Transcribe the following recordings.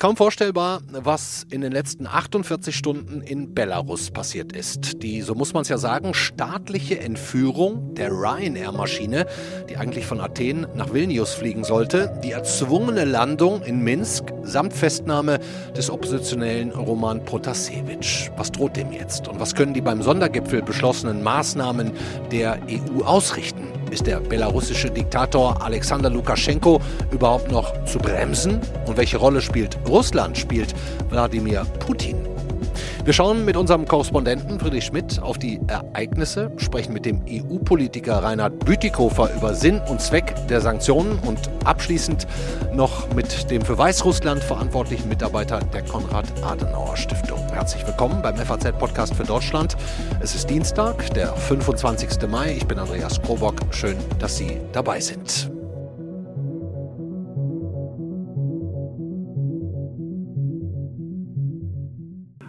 Kaum vorstellbar, was in den letzten 48 Stunden in Belarus passiert ist. Die, so muss man es ja sagen, staatliche Entführung der Ryanair-Maschine, die eigentlich von Athen nach Vilnius fliegen sollte, die erzwungene Landung in Minsk samt Festnahme des oppositionellen Roman Protasevich. Was droht dem jetzt? Und was können die beim Sondergipfel beschlossenen Maßnahmen der EU ausrichten? Ist der belarussische Diktator Alexander Lukaschenko überhaupt noch zu bremsen? Und welche Rolle spielt Russland, spielt Wladimir Putin? Wir schauen mit unserem Korrespondenten Friedrich Schmidt auf die Ereignisse, sprechen mit dem EU-Politiker Reinhard Bütikofer über Sinn und Zweck der Sanktionen und abschließend noch mit dem für Weißrussland verantwortlichen Mitarbeiter der Konrad-Adenauer-Stiftung. Herzlich willkommen beim FAZ-Podcast für Deutschland. Es ist Dienstag, der 25. Mai. Ich bin Andreas Krobock. Schön, dass Sie dabei sind.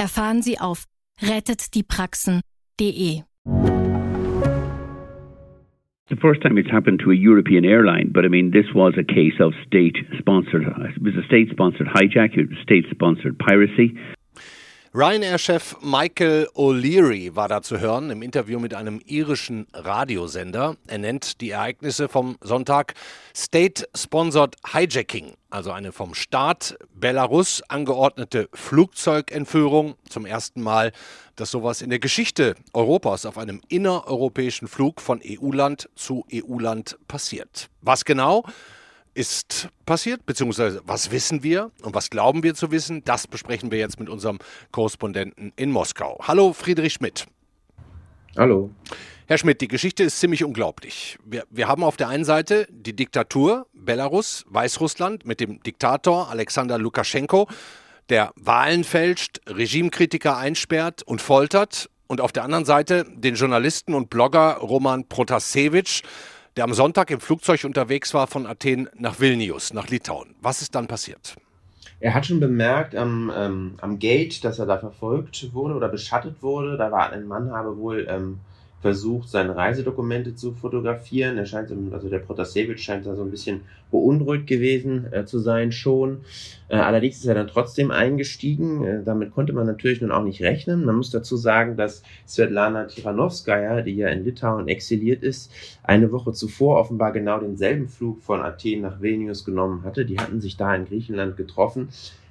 erfahren Sie auf rettetdiepraxen.de. The first time it's happened to a European airline, but I mean, this was a case of state sponsored, it was a state sponsored hijack, it was state sponsored piracy. Ryanair-Chef Michael O'Leary war da zu hören im Interview mit einem irischen Radiosender. Er nennt die Ereignisse vom Sonntag State-Sponsored Hijacking, also eine vom Staat Belarus angeordnete Flugzeugentführung. Zum ersten Mal, dass sowas in der Geschichte Europas auf einem innereuropäischen Flug von EU-Land zu EU-Land passiert. Was genau? Ist passiert, beziehungsweise was wissen wir und was glauben wir zu wissen, das besprechen wir jetzt mit unserem Korrespondenten in Moskau. Hallo Friedrich Schmidt. Hallo. Herr Schmidt, die Geschichte ist ziemlich unglaublich. Wir, wir haben auf der einen Seite die Diktatur Belarus, Weißrussland mit dem Diktator Alexander Lukaschenko, der Wahlen fälscht, Regimekritiker einsperrt und foltert. Und auf der anderen Seite den Journalisten und Blogger Roman Protasevich, der am Sonntag im Flugzeug unterwegs war von Athen nach Vilnius, nach Litauen. Was ist dann passiert? Er hat schon bemerkt am, ähm, am Gate, dass er da verfolgt wurde oder beschattet wurde. Da war ein Mann, habe wohl ähm, versucht, seine Reisedokumente zu fotografieren. Er scheint, also der Protasevich scheint da so ein bisschen beunruhigt gewesen äh, zu sein schon. Äh, allerdings ist er dann trotzdem eingestiegen. Äh, damit konnte man natürlich nun auch nicht rechnen. Man muss dazu sagen, dass Svetlana Tiranovskaya, die ja in Litauen exiliert ist, eine Woche zuvor offenbar genau denselben Flug von Athen nach Vilnius genommen hatte. Die hatten sich da in Griechenland getroffen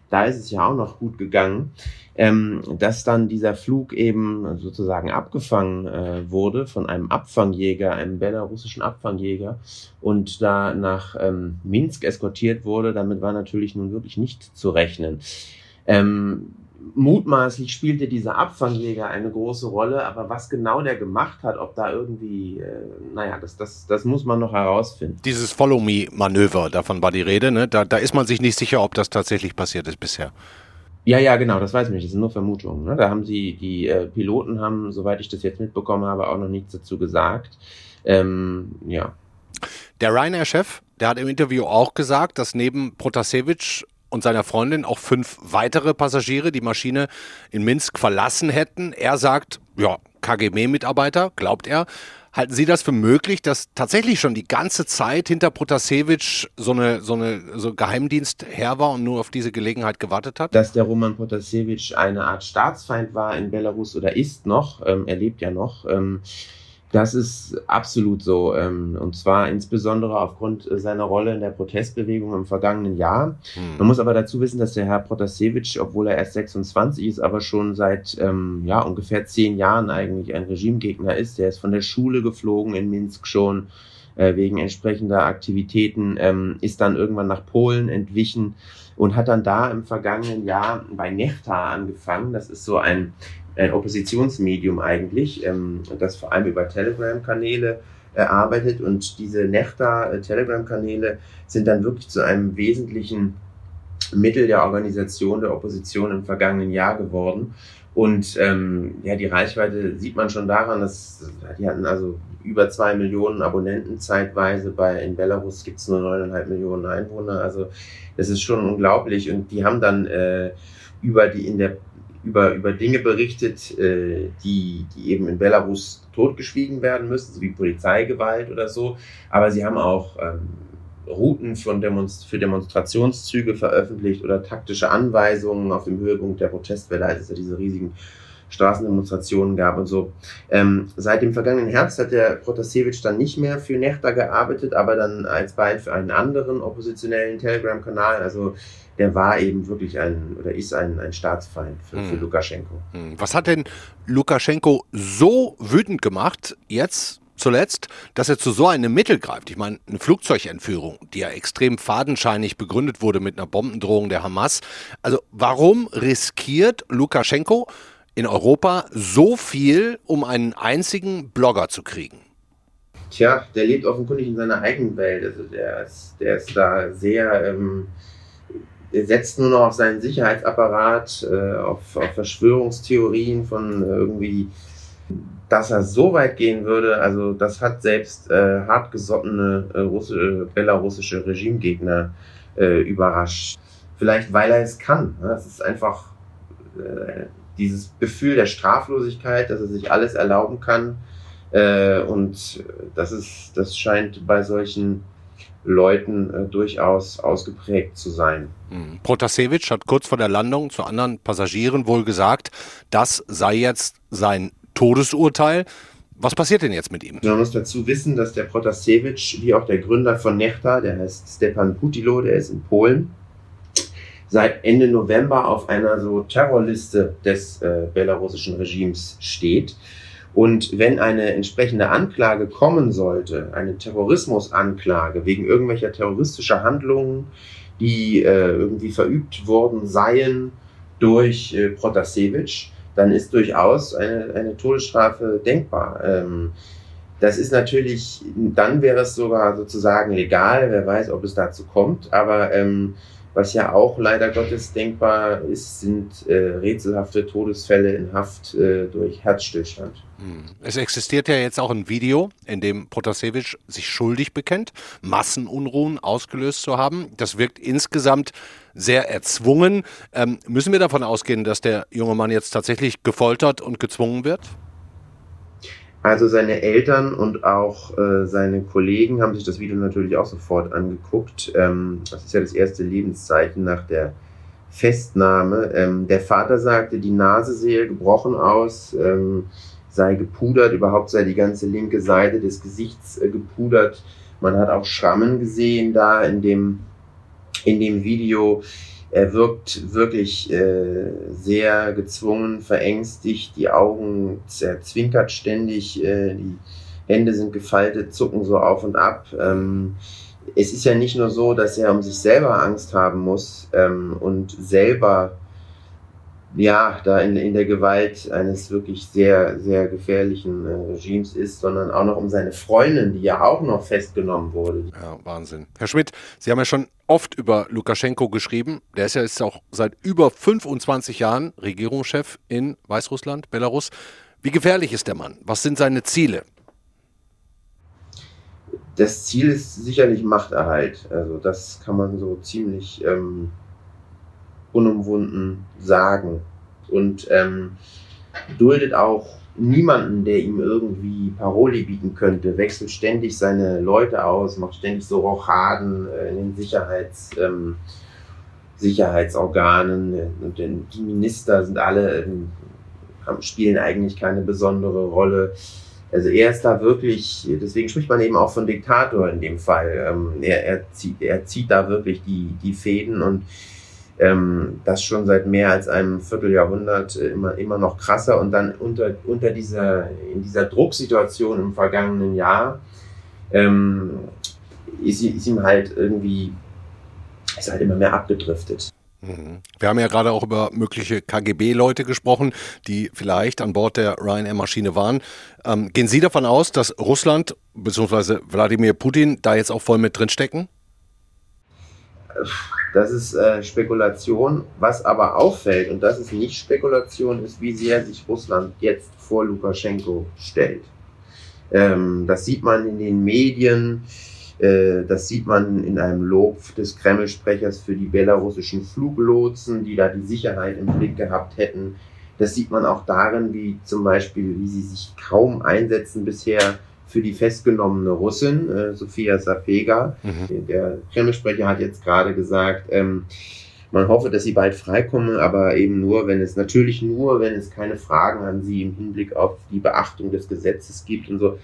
da ist es ja auch noch gut gegangen, ähm, dass dann dieser Flug eben sozusagen abgefangen äh, wurde von einem Abfangjäger, einem belarussischen Abfangjäger und da nach ähm, Minsk eskortiert wurde. Damit war natürlich nun wirklich nicht zu rechnen. Ähm, mutmaßlich spielte dieser Abfangjäger eine große Rolle, aber was genau der gemacht hat, ob da irgendwie, äh, naja, das, das, das muss man noch herausfinden. Dieses Follow-Me-Manöver, davon war die Rede, ne? Da, da ist man sich nicht sicher, ob das tatsächlich passiert ist bisher. Ja, ja, genau, das weiß ich nicht, das sind nur Vermutungen. Ne? Da haben sie, die äh, Piloten haben, soweit ich das jetzt mitbekommen habe, auch noch nichts dazu gesagt. Ähm, ja. Der Ryanair-Chef, der hat im Interview auch gesagt, dass neben Protasevich und seiner Freundin auch fünf weitere Passagiere die Maschine in Minsk verlassen hätten. Er sagt, ja, KGB-Mitarbeiter, glaubt er. Halten Sie das für möglich, dass tatsächlich schon die ganze Zeit hinter Protasevich so eine, so eine so Geheimdienst her war und nur auf diese Gelegenheit gewartet hat? Dass der Roman Protasevich eine Art Staatsfeind war in Belarus oder ist noch, ähm, er lebt ja noch, ähm, das ist absolut so. Ähm, und zwar insbesondere aufgrund seiner Rolle in der Protestbewegung im vergangenen Jahr. Hm. Man muss aber dazu wissen, dass der Herr Protasevich, obwohl er erst 26 ist, aber schon seit ähm, ja, ungefähr zehn Jahren eigentlich ein Regimegegner ist. Der ist von der Schule geflogen in Minsk schon äh, wegen entsprechender Aktivitäten, ähm, ist dann irgendwann nach Polen entwichen und hat dann da im vergangenen Jahr bei Nechta angefangen. Das ist so ein ein Oppositionsmedium eigentlich, ähm, das vor allem über Telegram-Kanäle erarbeitet und diese Nechta-Telegram-Kanäle sind dann wirklich zu einem wesentlichen Mittel der Organisation der Opposition im vergangenen Jahr geworden. Und ähm, ja, die Reichweite sieht man schon daran, dass die hatten also über zwei Millionen Abonnenten zeitweise. Bei in Belarus gibt es nur neuneinhalb Millionen Einwohner. Also das ist schon unglaublich. Und die haben dann äh, über die in der über, über Dinge berichtet, äh, die, die eben in Belarus totgeschwiegen werden müssen, so wie Polizeigewalt oder so. Aber sie haben auch ähm, Routen von Demonst für Demonstrationszüge veröffentlicht oder taktische Anweisungen auf dem Höhepunkt der Protestwelle, als es ja diese riesigen Straßendemonstrationen gab und so. Ähm, seit dem vergangenen Herbst hat der Protasevich dann nicht mehr für Nechta gearbeitet, aber dann alsbald für einen anderen oppositionellen Telegram-Kanal. Also der war eben wirklich ein oder ist ein, ein Staatsfeind für, hm. für Lukaschenko. Hm. Was hat denn Lukaschenko so wütend gemacht jetzt zuletzt, dass er zu so einem Mittel greift. Ich meine, eine Flugzeugentführung, die ja extrem fadenscheinig begründet wurde mit einer Bombendrohung der Hamas. Also warum riskiert Lukaschenko in Europa so viel, um einen einzigen Blogger zu kriegen? Tja, der lebt offenkundig in seiner eigenen Welt. Also der ist, der ist da sehr, ähm, er setzt nur noch auf seinen Sicherheitsapparat, äh, auf, auf Verschwörungstheorien von irgendwie dass er so weit gehen würde, also das hat selbst äh, hartgesottene äh, russische, belarussische Regimegegner äh, überrascht. Vielleicht weil er es kann. Ne? Das ist einfach äh, dieses Gefühl der Straflosigkeit, dass er sich alles erlauben kann. Äh, und das ist, das scheint bei solchen Leuten äh, durchaus ausgeprägt zu sein. Mhm. Protasevich hat kurz vor der Landung zu anderen Passagieren wohl gesagt, das sei jetzt sein Todesurteil. Was passiert denn jetzt mit ihm? Man muss dazu wissen, dass der Protasevich, wie auch der Gründer von Nechta, der heißt Stepan Putilo, der ist in Polen, seit Ende November auf einer so Terrorliste des äh, belarussischen Regimes steht. Und wenn eine entsprechende Anklage kommen sollte, eine Terrorismusanklage wegen irgendwelcher terroristischer Handlungen, die äh, irgendwie verübt worden seien durch äh, Protasevich, dann ist durchaus eine, eine Todesstrafe denkbar. Ähm, das ist natürlich, dann wäre es sogar sozusagen legal, wer weiß, ob es dazu kommt, aber ähm, was ja auch leider Gottes denkbar ist, sind äh, rätselhafte Todesfälle in Haft äh, durch Herzstillstand. Hm. Es existiert ja jetzt auch ein Video, in dem Protasevich sich schuldig bekennt, Massenunruhen ausgelöst zu haben. Das wirkt insgesamt sehr erzwungen. Ähm, müssen wir davon ausgehen, dass der junge Mann jetzt tatsächlich gefoltert und gezwungen wird? Also seine Eltern und auch äh, seine Kollegen haben sich das Video natürlich auch sofort angeguckt. Ähm, das ist ja das erste Lebenszeichen nach der Festnahme. Ähm, der Vater sagte, die Nase sehe gebrochen aus, ähm, sei gepudert, überhaupt sei die ganze linke Seite des Gesichts äh, gepudert. Man hat auch Schrammen gesehen da in dem, in dem Video. Er wirkt wirklich äh, sehr gezwungen, verängstigt, die Augen zerzwinkert ständig, äh, die Hände sind gefaltet, zucken so auf und ab. Ähm, es ist ja nicht nur so, dass er um sich selber Angst haben muss ähm, und selber ja, da in, in der Gewalt eines wirklich sehr, sehr gefährlichen äh, Regimes ist, sondern auch noch um seine Freundin, die ja auch noch festgenommen wurde. Ja, Wahnsinn. Herr Schmidt, Sie haben ja schon oft über Lukaschenko geschrieben. Der ist ja jetzt auch seit über 25 Jahren Regierungschef in Weißrussland, Belarus. Wie gefährlich ist der Mann? Was sind seine Ziele? Das Ziel ist sicherlich Machterhalt. Also das kann man so ziemlich ähm, unumwunden sagen. Und ähm, duldet auch niemanden, der ihm irgendwie Paroli bieten könnte, wechselt ständig seine Leute aus, macht ständig so Rochaden äh, in den Sicherheits, ähm, Sicherheitsorganen. Und die Minister sind alle, ähm, spielen eigentlich keine besondere Rolle. Also er ist da wirklich, deswegen spricht man eben auch von Diktator in dem Fall. Ähm, er, er, zieht, er zieht da wirklich die, die Fäden und ähm, das schon seit mehr als einem Vierteljahrhundert äh, immer, immer noch krasser und dann unter, unter dieser, in dieser Drucksituation im vergangenen Jahr ähm, ist, ist ihm halt irgendwie, ist halt immer mehr abgedriftet. Mhm. Wir haben ja gerade auch über mögliche KGB-Leute gesprochen, die vielleicht an Bord der Ryanair-Maschine waren. Ähm, gehen Sie davon aus, dass Russland bzw. Wladimir Putin da jetzt auch voll mit drinstecken? Das ist äh, Spekulation. Was aber auffällt, und das ist nicht Spekulation, ist, wie sehr sich Russland jetzt vor Lukaschenko stellt. Ähm, das sieht man in den Medien. Äh, das sieht man in einem Lob des Kreml-Sprechers für die belarussischen Fluglotsen, die da die Sicherheit im Blick gehabt hätten. Das sieht man auch darin, wie zum Beispiel, wie sie sich kaum einsetzen bisher für die festgenommene Russin, äh, Sofia Sapega. Mhm. Der Kreml-Sprecher hat jetzt gerade gesagt, ähm, man hoffe, dass sie bald freikommen, aber eben nur, wenn es, natürlich nur, wenn es keine Fragen an sie im Hinblick auf die Beachtung des Gesetzes gibt und so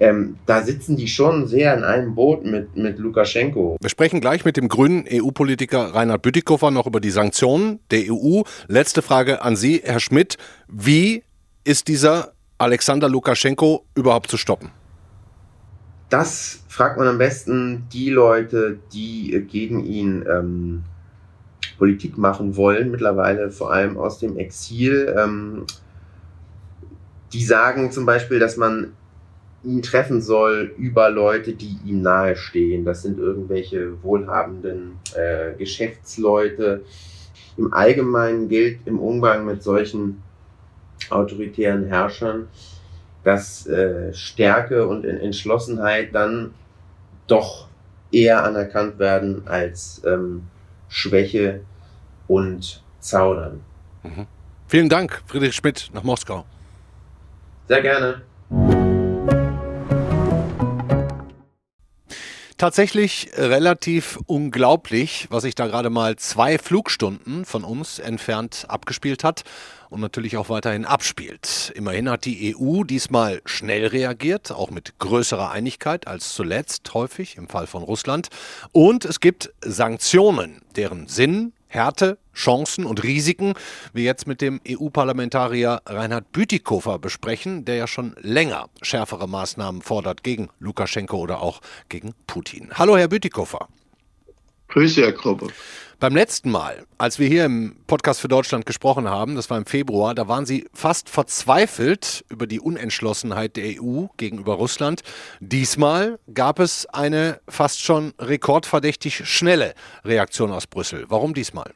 ähm, da sitzen die schon sehr in einem Boot mit, mit Lukaschenko. Wir sprechen gleich mit dem grünen EU-Politiker Reinhard Bütikofer noch über die Sanktionen der EU. Letzte Frage an Sie, Herr Schmidt. Wie ist dieser Alexander Lukaschenko überhaupt zu stoppen? Das fragt man am besten die Leute, die gegen ihn ähm, Politik machen wollen, mittlerweile vor allem aus dem Exil. Ähm, die sagen zum Beispiel, dass man ihn treffen soll über Leute, die ihm nahestehen. Das sind irgendwelche wohlhabenden äh, Geschäftsleute. Im Allgemeinen gilt im Umgang mit solchen autoritären Herrschern, dass äh, Stärke und Entschlossenheit dann doch eher anerkannt werden als ähm, Schwäche und Zaudern. Mhm. Vielen Dank, Friedrich Schmidt nach Moskau. Sehr gerne. Tatsächlich relativ unglaublich, was sich da gerade mal zwei Flugstunden von uns entfernt abgespielt hat und natürlich auch weiterhin abspielt. Immerhin hat die EU diesmal schnell reagiert, auch mit größerer Einigkeit als zuletzt häufig im Fall von Russland. Und es gibt Sanktionen, deren Sinn Härte, Chancen und Risiken wir jetzt mit dem EU-Parlamentarier Reinhard Bütikofer besprechen, der ja schon länger schärfere Maßnahmen fordert gegen Lukaschenko oder auch gegen Putin. Hallo, Herr Bütikofer. Grüße, Herr Krobbe. Beim letzten Mal, als wir hier im Podcast für Deutschland gesprochen haben, das war im Februar, da waren Sie fast verzweifelt über die Unentschlossenheit der EU gegenüber Russland. Diesmal gab es eine fast schon rekordverdächtig schnelle Reaktion aus Brüssel. Warum diesmal?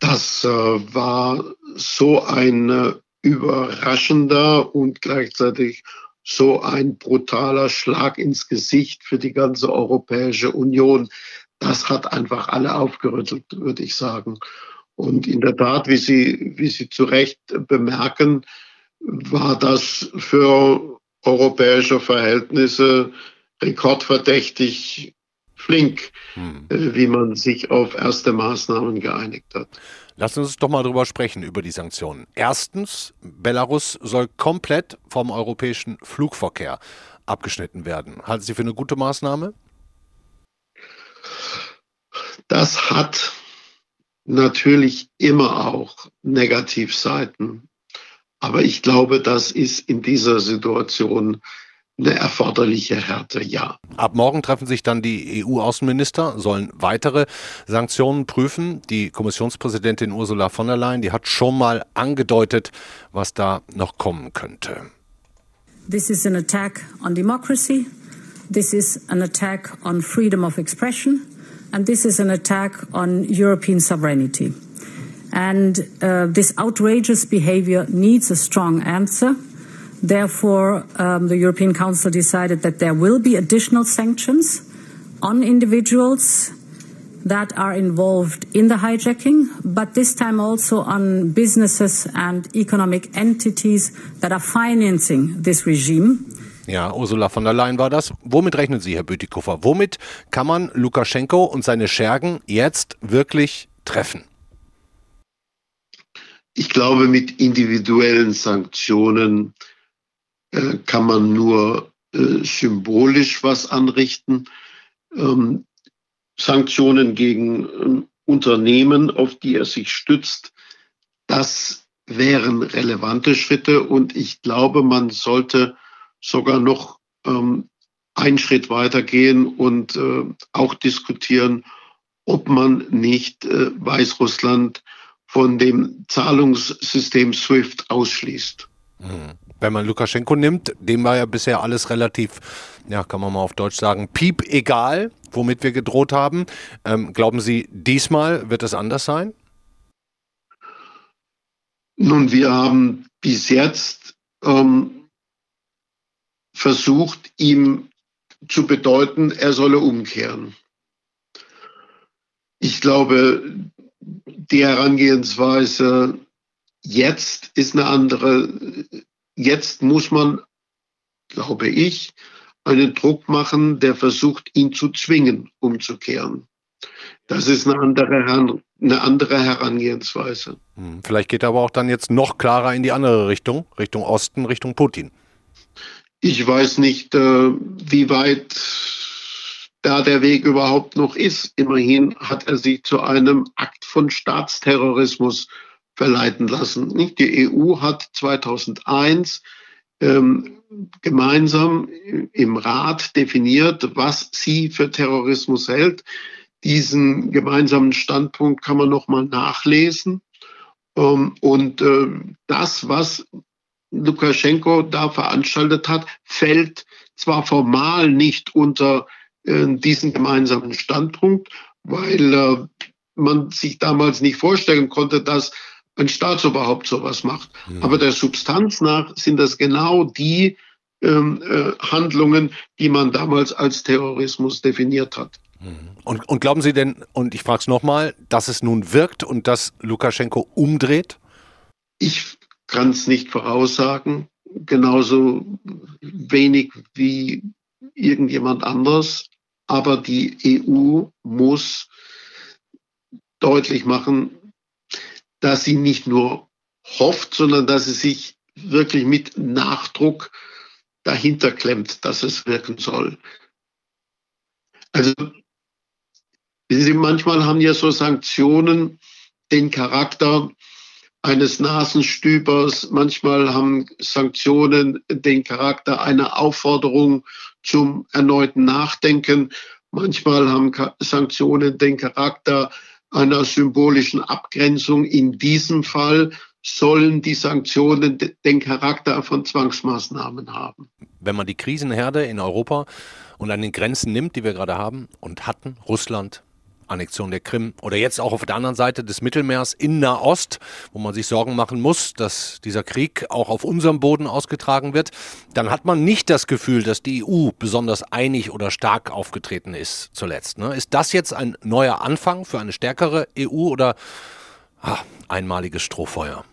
Das äh, war so ein äh, überraschender und gleichzeitig so ein brutaler Schlag ins Gesicht für die ganze Europäische Union das hat einfach alle aufgerüttelt, würde ich sagen. Und in der Tat, wie Sie, wie Sie zu Recht bemerken, war das für europäische Verhältnisse rekordverdächtig flink, hm. Äh, wie man sich auf erste Maßnahmen geeinigt hat. Lassen Sie uns doch mal drüber sprechen, über die Sanktionen. Erstens, Belarus soll komplett vom europäischen Flugverkehr abgeschnitten werden. Halten Sie für eine gute Maßnahme? Das hat natürlich immer auch Negativseiten. Aber ich glaube, das ist in dieser Situation eine erforderliche Härte, ja. Ab morgen treffen sich dann die EU-Außenminister, sollen weitere Sanktionen prüfen. Die Kommissionspräsidentin Ursula von der Leyen, die hat schon mal angedeutet, was da noch kommen könnte. This is an attack on democracy. This is an attack on freedom of expression. and this is an attack on European sovereignty. And uh, this outrageous behavior needs a strong answer. Therefore, um, the European Council decided that there will be additional sanctions on individuals that are involved in the hijacking, but this time also on businesses and economic entities that are financing this regime. Ja, Ursula von der Leyen war das. Womit rechnen Sie, Herr Bütikofer? Womit kann man Lukaschenko und seine Schergen jetzt wirklich treffen? Ich glaube, mit individuellen Sanktionen äh, kann man nur äh, symbolisch was anrichten. Ähm, Sanktionen gegen äh, Unternehmen, auf die er sich stützt, das wären relevante Schritte. Und ich glaube, man sollte sogar noch ähm, einen Schritt weitergehen und äh, auch diskutieren, ob man nicht äh, Weißrussland von dem Zahlungssystem SWIFT ausschließt. Hm. Wenn man Lukaschenko nimmt, dem war ja bisher alles relativ, ja, kann man mal auf Deutsch sagen, piep egal, womit wir gedroht haben. Ähm, glauben Sie, diesmal wird es anders sein? Nun, wir haben bis jetzt ähm, versucht, ihm zu bedeuten, er solle umkehren. Ich glaube, die Herangehensweise jetzt ist eine andere. Jetzt muss man, glaube ich, einen Druck machen, der versucht, ihn zu zwingen, umzukehren. Das ist eine andere, eine andere Herangehensweise. Hm, vielleicht geht er aber auch dann jetzt noch klarer in die andere Richtung, Richtung Osten, Richtung Putin. Ich weiß nicht, äh, wie weit da der Weg überhaupt noch ist. Immerhin hat er sich zu einem Akt von Staatsterrorismus verleiten lassen. Die EU hat 2001 ähm, gemeinsam im Rat definiert, was sie für Terrorismus hält. Diesen gemeinsamen Standpunkt kann man noch mal nachlesen. Ähm, und äh, das, was Lukaschenko da veranstaltet hat, fällt zwar formal nicht unter äh, diesen gemeinsamen Standpunkt, weil äh, man sich damals nicht vorstellen konnte, dass ein Staatsoberhaupt sowas macht. Mhm. Aber der Substanz nach sind das genau die ähm, äh, Handlungen, die man damals als Terrorismus definiert hat. Mhm. Und, und glauben Sie denn, und ich frage es nochmal, dass es nun wirkt und dass Lukaschenko umdreht? Ich kann es nicht voraussagen, genauso wenig wie irgendjemand anders. Aber die EU muss deutlich machen, dass sie nicht nur hofft, sondern dass sie sich wirklich mit Nachdruck dahinter klemmt, dass es wirken soll. Also Sie, manchmal haben ja so Sanktionen den Charakter eines Nasenstübers. Manchmal haben Sanktionen den Charakter einer Aufforderung zum erneuten Nachdenken. Manchmal haben Sanktionen den Charakter einer symbolischen Abgrenzung. In diesem Fall sollen die Sanktionen den Charakter von Zwangsmaßnahmen haben. Wenn man die Krisenherde in Europa und an den Grenzen nimmt, die wir gerade haben und hatten, Russland, Annexion der Krim oder jetzt auch auf der anderen Seite des Mittelmeers in Nahost, wo man sich Sorgen machen muss, dass dieser Krieg auch auf unserem Boden ausgetragen wird, dann hat man nicht das Gefühl, dass die EU besonders einig oder stark aufgetreten ist zuletzt. Ne? Ist das jetzt ein neuer Anfang für eine stärkere EU oder ah, einmaliges Strohfeuer?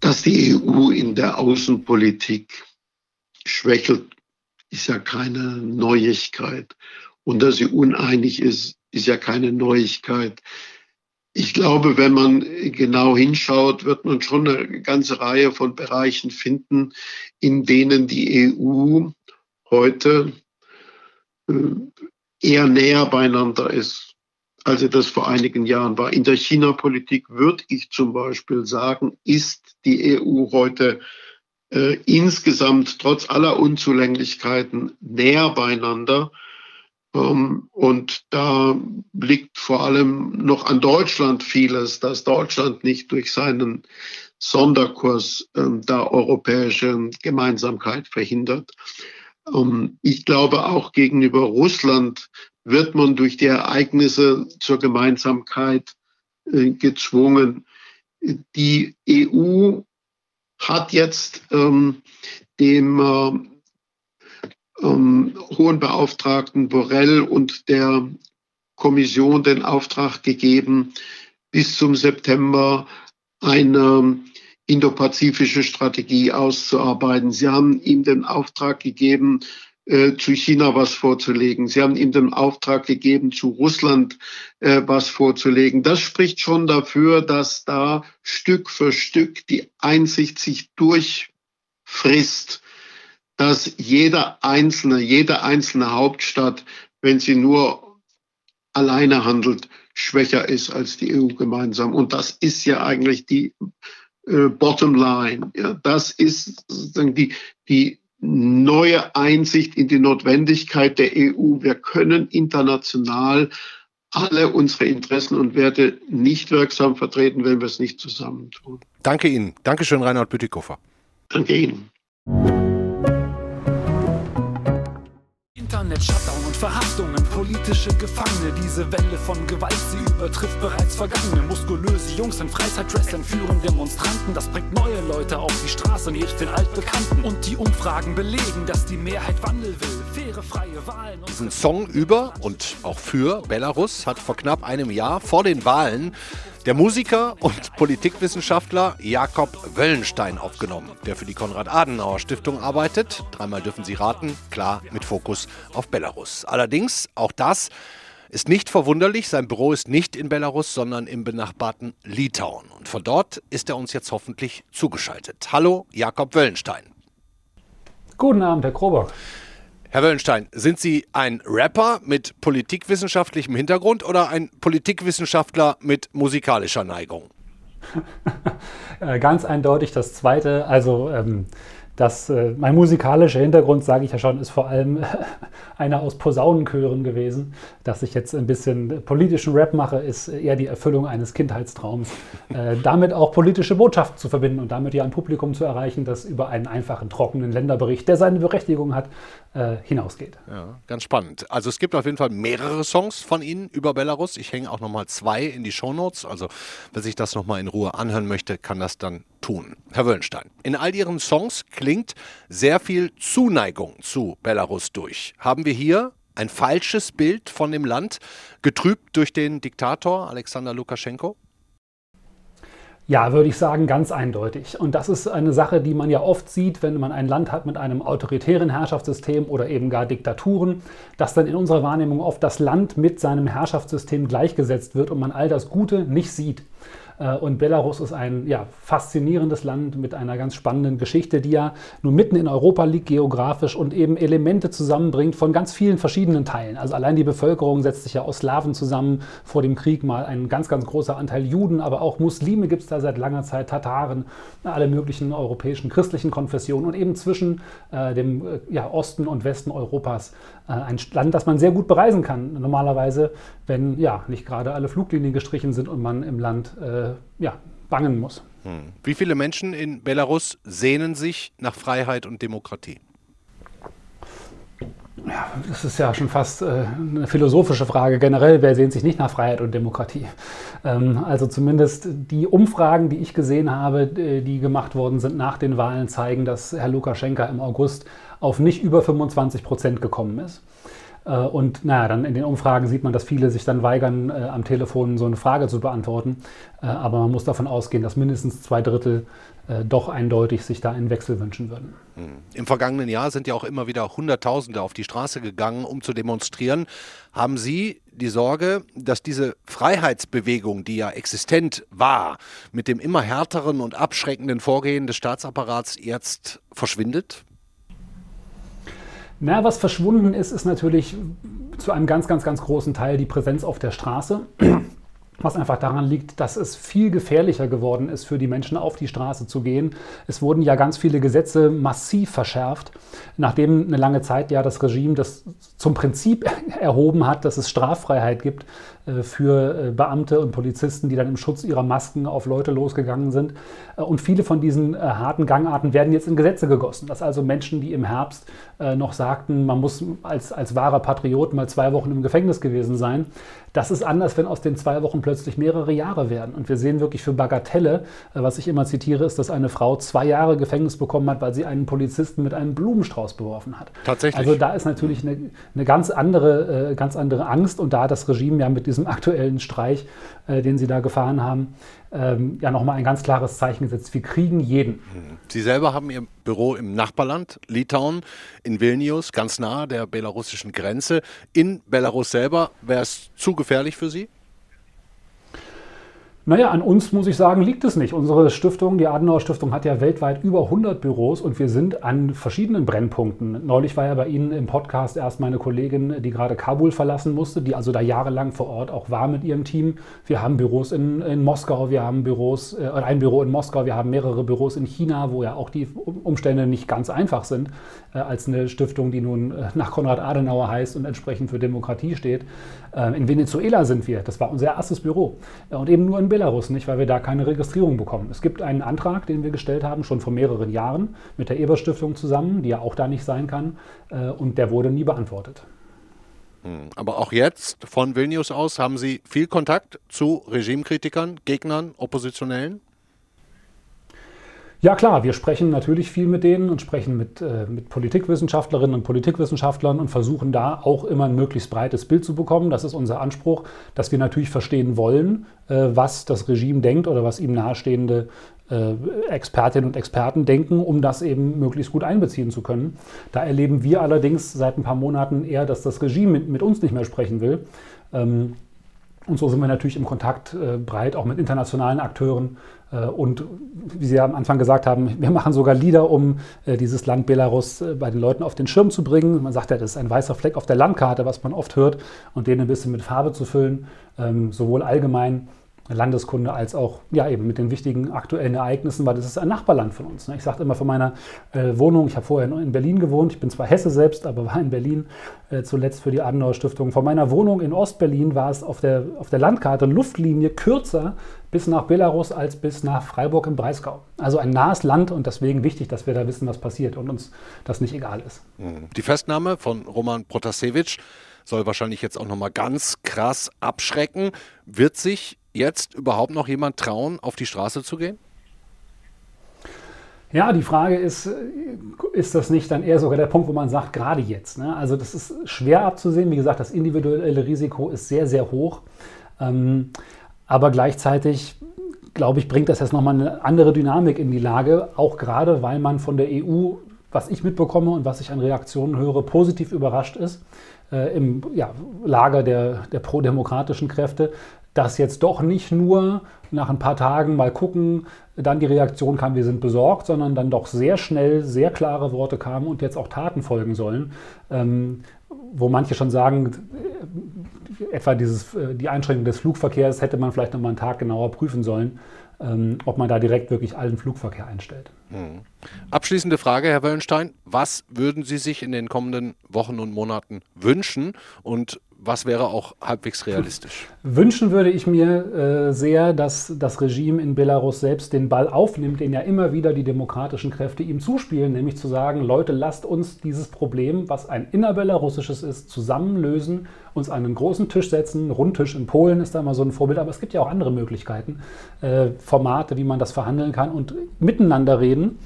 Dass die EU in der Außenpolitik schwächelt, ist ja keine Neuigkeit. Und dass sie uneinig ist, ist ja keine Neuigkeit. Ich glaube, wenn man genau hinschaut, wird man schon eine ganze Reihe von Bereichen finden, in denen die EU heute äh, eher näher beieinander ist, als sie das vor einigen Jahren war. In der China-Politik würde ich zum Beispiel sagen, ist die EU heute äh, insgesamt trotz aller Unzulänglichkeiten näher beieinander und da liegt vor allem noch an Deutschland vieles, dass Deutschland nicht durch seinen Sonderkurs ähm, da europäische Gemeinsamkeit verhindert. Ähm, ich glaube, auch gegenüber Russland wird man durch die Ereignisse zur Gemeinsamkeit äh, gezwungen. Die EU hat jetzt ähm, dem äh, ähm, Hohen Beauftragten Borrell und der Kommission den Auftrag gegeben, bis zum September eine indopazifische Strategie auszuarbeiten. Sie haben ihm den Auftrag gegeben, äh, zu China was vorzulegen. Sie haben ihm den Auftrag gegeben, zu Russland äh, was vorzulegen. Das spricht schon dafür, dass da Stück für Stück die Einsicht sich durchfrisst dass jeder einzelne, jede einzelne Hauptstadt, wenn sie nur alleine handelt, schwächer ist als die EU gemeinsam. Und das ist ja eigentlich die äh, Bottom Line. Ja, das ist sozusagen die, die neue Einsicht in die Notwendigkeit der EU. Wir können international alle unsere Interessen und Werte nicht wirksam vertreten, wenn wir es nicht zusammentun. Danke Ihnen. Dankeschön, Reinhard Bütikofer. Danke Ihnen. Internet-Shutdown und Verhaftungen, politische Gefangene. Diese Welle von Gewalt, sie übertrifft bereits Vergangene. Muskulöse Jungs in Freizeitdress entführen Demonstranten. Das bringt neue Leute auf die Straße und hilft den Altbekannten. Und die Umfragen belegen, dass die Mehrheit Wandel will. Faire, freie Wahlen. Diesen Song über und auch für Belarus hat vor knapp einem Jahr vor den Wahlen der Musiker und Politikwissenschaftler Jakob Wöllenstein aufgenommen, der für die Konrad-Adenauer-Stiftung arbeitet. Dreimal dürfen Sie raten, klar mit Fokus auf Belarus. Allerdings, auch das ist nicht verwunderlich, sein Büro ist nicht in Belarus, sondern im benachbarten Litauen. Und von dort ist er uns jetzt hoffentlich zugeschaltet. Hallo, Jakob Wöllenstein. Guten Abend, Herr Krobock. Herr Wöllenstein, sind Sie ein Rapper mit politikwissenschaftlichem Hintergrund oder ein Politikwissenschaftler mit musikalischer Neigung? Äh, ganz eindeutig das Zweite. Also ähm, das, äh, mein musikalischer Hintergrund, sage ich ja schon, ist vor allem einer aus Posaunenchören gewesen. Dass ich jetzt ein bisschen politischen Rap mache, ist eher die Erfüllung eines Kindheitstraums. Äh, damit auch politische Botschaften zu verbinden und damit ja ein Publikum zu erreichen, das über einen einfachen, trockenen Länderbericht, der seine Berechtigung hat, äh, hinausgeht. Ja, ganz spannend. Also es gibt auf jeden Fall mehrere Songs von Ihnen über Belarus. Ich hänge auch nochmal zwei in die Shownotes. Also wer sich das nochmal in Ruhe anhören möchte, kann das dann tun. Herr Wöllenstein, in all Ihren Songs klingt sehr viel Zuneigung zu Belarus durch. Haben wir hier ein falsches Bild von dem Land, getrübt durch den Diktator Alexander Lukaschenko? Ja, würde ich sagen, ganz eindeutig. Und das ist eine Sache, die man ja oft sieht, wenn man ein Land hat mit einem autoritären Herrschaftssystem oder eben gar Diktaturen, dass dann in unserer Wahrnehmung oft das Land mit seinem Herrschaftssystem gleichgesetzt wird und man all das Gute nicht sieht. Äh, und Belarus ist ein ja, faszinierendes Land mit einer ganz spannenden Geschichte, die ja nun mitten in Europa liegt geografisch und eben Elemente zusammenbringt von ganz vielen verschiedenen Teilen. Also allein die Bevölkerung setzt sich ja aus Slawen zusammen. Vor dem Krieg mal ein ganz, ganz großer Anteil Juden, aber auch Muslime gibt es da seit langer Zeit, Tataren, alle möglichen europäischen christlichen Konfessionen und eben zwischen äh, dem äh, ja, Osten und Westen Europas ein Land, das man sehr gut bereisen kann. Normalerweise, wenn ja nicht gerade alle Fluglinien gestrichen sind und man im Land äh, ja, bangen muss. Hm. Wie viele Menschen in Belarus sehnen sich nach Freiheit und Demokratie? Ja, das ist ja schon fast äh, eine philosophische Frage. Generell, wer sehnt sich nicht nach Freiheit und Demokratie? Ähm, also zumindest die Umfragen, die ich gesehen habe, äh, die gemacht worden sind nach den Wahlen, zeigen, dass Herr Lukaschenka im August auf nicht über 25 Prozent gekommen ist. Äh, und naja, dann in den Umfragen sieht man, dass viele sich dann weigern, äh, am Telefon so eine Frage zu beantworten. Äh, aber man muss davon ausgehen, dass mindestens zwei Drittel doch eindeutig sich da einen Wechsel wünschen würden. Hm. Im vergangenen Jahr sind ja auch immer wieder Hunderttausende auf die Straße gegangen, um zu demonstrieren. Haben Sie die Sorge, dass diese Freiheitsbewegung, die ja existent war, mit dem immer härteren und abschreckenden Vorgehen des Staatsapparats jetzt verschwindet? Na, was verschwunden ist, ist natürlich zu einem ganz, ganz, ganz großen Teil die Präsenz auf der Straße. Was einfach daran liegt, dass es viel gefährlicher geworden ist, für die Menschen auf die Straße zu gehen. Es wurden ja ganz viele Gesetze massiv verschärft, nachdem eine lange Zeit ja das Regime das zum Prinzip erhoben hat, dass es Straffreiheit gibt äh, für äh, Beamte und Polizisten, die dann im Schutz ihrer Masken auf Leute losgegangen sind. Äh, und viele von diesen harten Gangarten werden jetzt in Gesetze gegossen. Dass also Menschen, die im Herbst noch sagten, man muss als, als wahrer Patriot mal zwei Wochen im Gefängnis gewesen sein, das ist anders, wenn aus den zwei Wochen plötzlich mehrere Jahre werden. Und wir sehen wirklich für Bagatelle, was ich immer zitiere, ist, dass eine Frau zwei Jahre Gefängnis bekommen hat, weil sie einen Polizisten mit einem Blumenstrauß beworfen hat. Tatsächlich. Also da ist natürlich eine, eine ganz, andere, ganz andere Angst und da hat das Regime ja mit diesem aktuellen Streich, äh, den sie da gefahren haben, ähm, ja nochmal ein ganz klares Zeichen gesetzt. Wir kriegen jeden. Sie selber haben Ihr Büro im Nachbarland, Litauen, in Vilnius, ganz nahe der belarussischen Grenze. In Belarus selber wäre es zu gefährlich für Sie? Naja, an uns muss ich sagen, liegt es nicht. Unsere Stiftung, die Adenauer Stiftung, hat ja weltweit über 100 Büros und wir sind an verschiedenen Brennpunkten. Neulich war ja bei Ihnen im Podcast erst meine Kollegin, die gerade Kabul verlassen musste, die also da jahrelang vor Ort auch war mit ihrem Team. Wir haben Büros in, in Moskau, wir haben Büros, äh, ein Büro in Moskau, wir haben mehrere Büros in China, wo ja auch die Umstände nicht ganz einfach sind, äh, als eine Stiftung, die nun äh, nach Konrad Adenauer heißt und entsprechend für Demokratie steht. Äh, in Venezuela sind wir, das war unser erstes Büro. Äh, und eben nur in Belarus nicht, weil wir da keine Registrierung bekommen. Es gibt einen Antrag, den wir gestellt haben, schon vor mehreren Jahren mit der Eber Stiftung zusammen, die ja auch da nicht sein kann, äh, und der wurde nie beantwortet. Hm, aber auch jetzt von Vilnius aus haben Sie viel Kontakt zu Regimekritikern, Gegnern, Oppositionellen? Ja klar, wir sprechen natürlich viel mit denen und sprechen mit, äh, mit Politikwissenschaftlerinnen und Politikwissenschaftlern und versuchen da auch immer ein möglichst breites Bild zu bekommen. Das ist unser Anspruch, dass wir natürlich verstehen wollen, äh, was das Regime denkt oder was ihm nahestehende äh, Expertinnen und Experten denken, um das eben möglichst gut einbeziehen zu können. Da erleben wir allerdings seit ein paar Monaten eher, dass das Regime mit, mit uns nicht mehr sprechen will. Ähm, und so sind wir natürlich im Kontakt äh, breit, auch mit internationalen Akteuren. Äh, und wie Sie am Anfang gesagt haben, wir machen sogar Lieder, um äh, dieses Land Belarus äh, bei den Leuten auf den Schirm zu bringen. Man sagt ja, das ist ein weißer Fleck auf der Landkarte, was man oft hört, und den ein bisschen mit Farbe zu füllen, ähm, sowohl allgemein Landeskunde als auch ja, eben mit den wichtigen aktuellen Ereignissen, weil das ist ein Nachbarland von uns. Ne? Ich sagte immer von meiner äh, Wohnung, ich habe vorher in Berlin gewohnt, ich bin zwar Hesse selbst, aber war in Berlin äh, zuletzt für die Adenauer Stiftung. Von meiner Wohnung in Ostberlin war es auf der, auf der Landkarte Luftlinie kürzer bis nach Belarus als bis nach Freiburg im Breisgau. Also ein nahes Land und deswegen wichtig, dass wir da wissen, was passiert und uns das nicht egal ist. Mhm. Die Festnahme von Roman Protasevich soll wahrscheinlich jetzt auch nochmal ganz krass abschrecken. Wird sich jetzt überhaupt noch jemand trauen, auf die Straße zu gehen? Ja, die Frage ist, ist das nicht dann eher sogar der Punkt, wo man sagt, gerade jetzt? Ne? Also das ist schwer abzusehen. Wie gesagt, das individuelle Risiko ist sehr, sehr hoch. Ähm, aber gleichzeitig, glaube ich, bringt das jetzt nochmal eine andere Dynamik in die Lage, auch gerade weil man von der EU, was ich mitbekomme und was ich an Reaktionen höre, positiv überrascht ist äh, im ja, Lager der, der prodemokratischen Kräfte, dass jetzt doch nicht nur nach ein paar Tagen mal gucken, dann die Reaktion kam, wir sind besorgt, sondern dann doch sehr schnell sehr klare Worte kamen und jetzt auch Taten folgen sollen. Ähm, wo manche schon sagen, äh, etwa dieses, äh, die Einschränkung des Flugverkehrs hätte man vielleicht noch mal einen Tag genauer prüfen sollen, ähm, ob man da direkt wirklich allen Flugverkehr einstellt. Mhm. Abschließende Frage, Herr Wöllenstein. Was würden Sie sich in den kommenden Wochen und Monaten wünschen und was wäre auch halbwegs realistisch? Wünschen würde ich mir äh, sehr, dass das Regime in Belarus selbst den Ball aufnimmt, den ja immer wieder die demokratischen Kräfte ihm zuspielen, nämlich zu sagen, Leute, lasst uns dieses Problem, was ein innerbelarussisches ist, zusammenlösen, uns an einen großen Tisch setzen. Rundtisch in Polen ist da mal so ein Vorbild, aber es gibt ja auch andere Möglichkeiten, äh, Formate, wie man das verhandeln kann und miteinander reden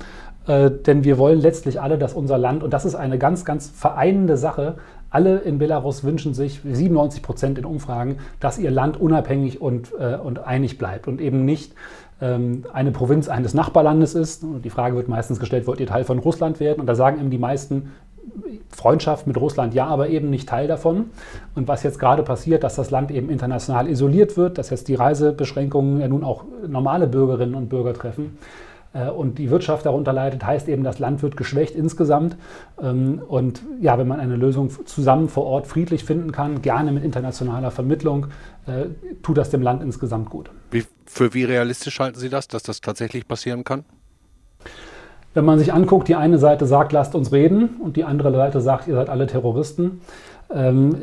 äh, denn wir wollen letztlich alle, dass unser Land, und das ist eine ganz, ganz vereinende Sache, alle in Belarus wünschen sich, 97 Prozent in Umfragen, dass ihr Land unabhängig und, äh, und einig bleibt und eben nicht ähm, eine Provinz eines Nachbarlandes ist. Und die Frage wird meistens gestellt, wollt ihr Teil von Russland werden? Und da sagen eben die meisten, Freundschaft mit Russland ja, aber eben nicht Teil davon. Und was jetzt gerade passiert, dass das Land eben international isoliert wird, dass jetzt die Reisebeschränkungen ja nun auch normale Bürgerinnen und Bürger treffen, und die Wirtschaft darunter leidet, heißt eben, das Land wird geschwächt insgesamt. Ähm, und ja, wenn man eine Lösung zusammen vor Ort friedlich finden kann, gerne mit internationaler Vermittlung, äh, tut das dem Land insgesamt gut. Wie, für wie realistisch halten Sie das, dass das tatsächlich passieren kann? Wenn man sich anguckt, die eine Seite sagt, lasst uns reden und die andere Seite sagt, ihr seid alle Terroristen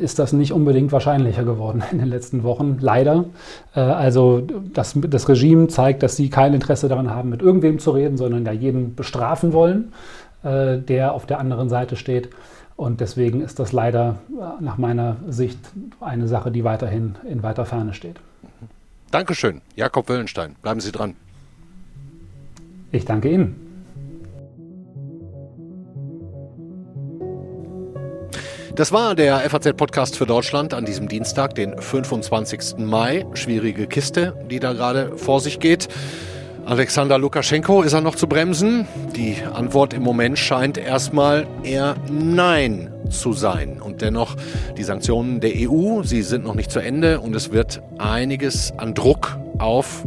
ist das nicht unbedingt wahrscheinlicher geworden in den letzten Wochen, leider. Äh, also das, das Regime zeigt, dass sie kein Interesse daran haben, mit irgendwem zu reden, sondern ja jeden bestrafen wollen, äh, der auf der anderen Seite steht. Und deswegen ist das leider äh, nach meiner Sicht eine Sache, die weiterhin in weiter Ferne steht. Dankeschön, Jakob Wöllenstein. Bleiben Sie dran. Ich danke Ihnen. Das war der FAZ-Podcast für Deutschland an diesem Dienstag, den 25. Mai. Schwierige Kiste, die da gerade vor sich geht. Alexander Lukaschenko, ist er noch zu bremsen? Die Antwort im Moment scheint erstmal eher Nein zu sein. Und dennoch, die Sanktionen der EU, sie sind noch nicht zu Ende und es wird einiges an Druck auf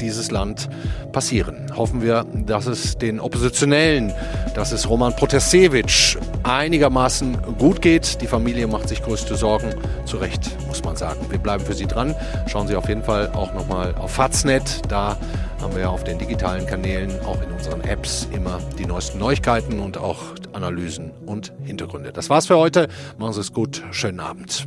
dieses Land passieren. Hoffen wir, dass es den Oppositionellen, dass es Roman Protasevich einigermaßen gut geht. Die Familie macht sich größte Sorgen. Zu Recht, muss man sagen. Wir bleiben für Sie dran. Schauen Sie auf jeden Fall auch nochmal auf Faznet. Da haben wir auf den digitalen Kanälen, auch in unseren Apps, immer die neuesten Neuigkeiten und auch Analysen und Hintergründe. Das war's für heute. Machen Sie es gut. Schönen Abend.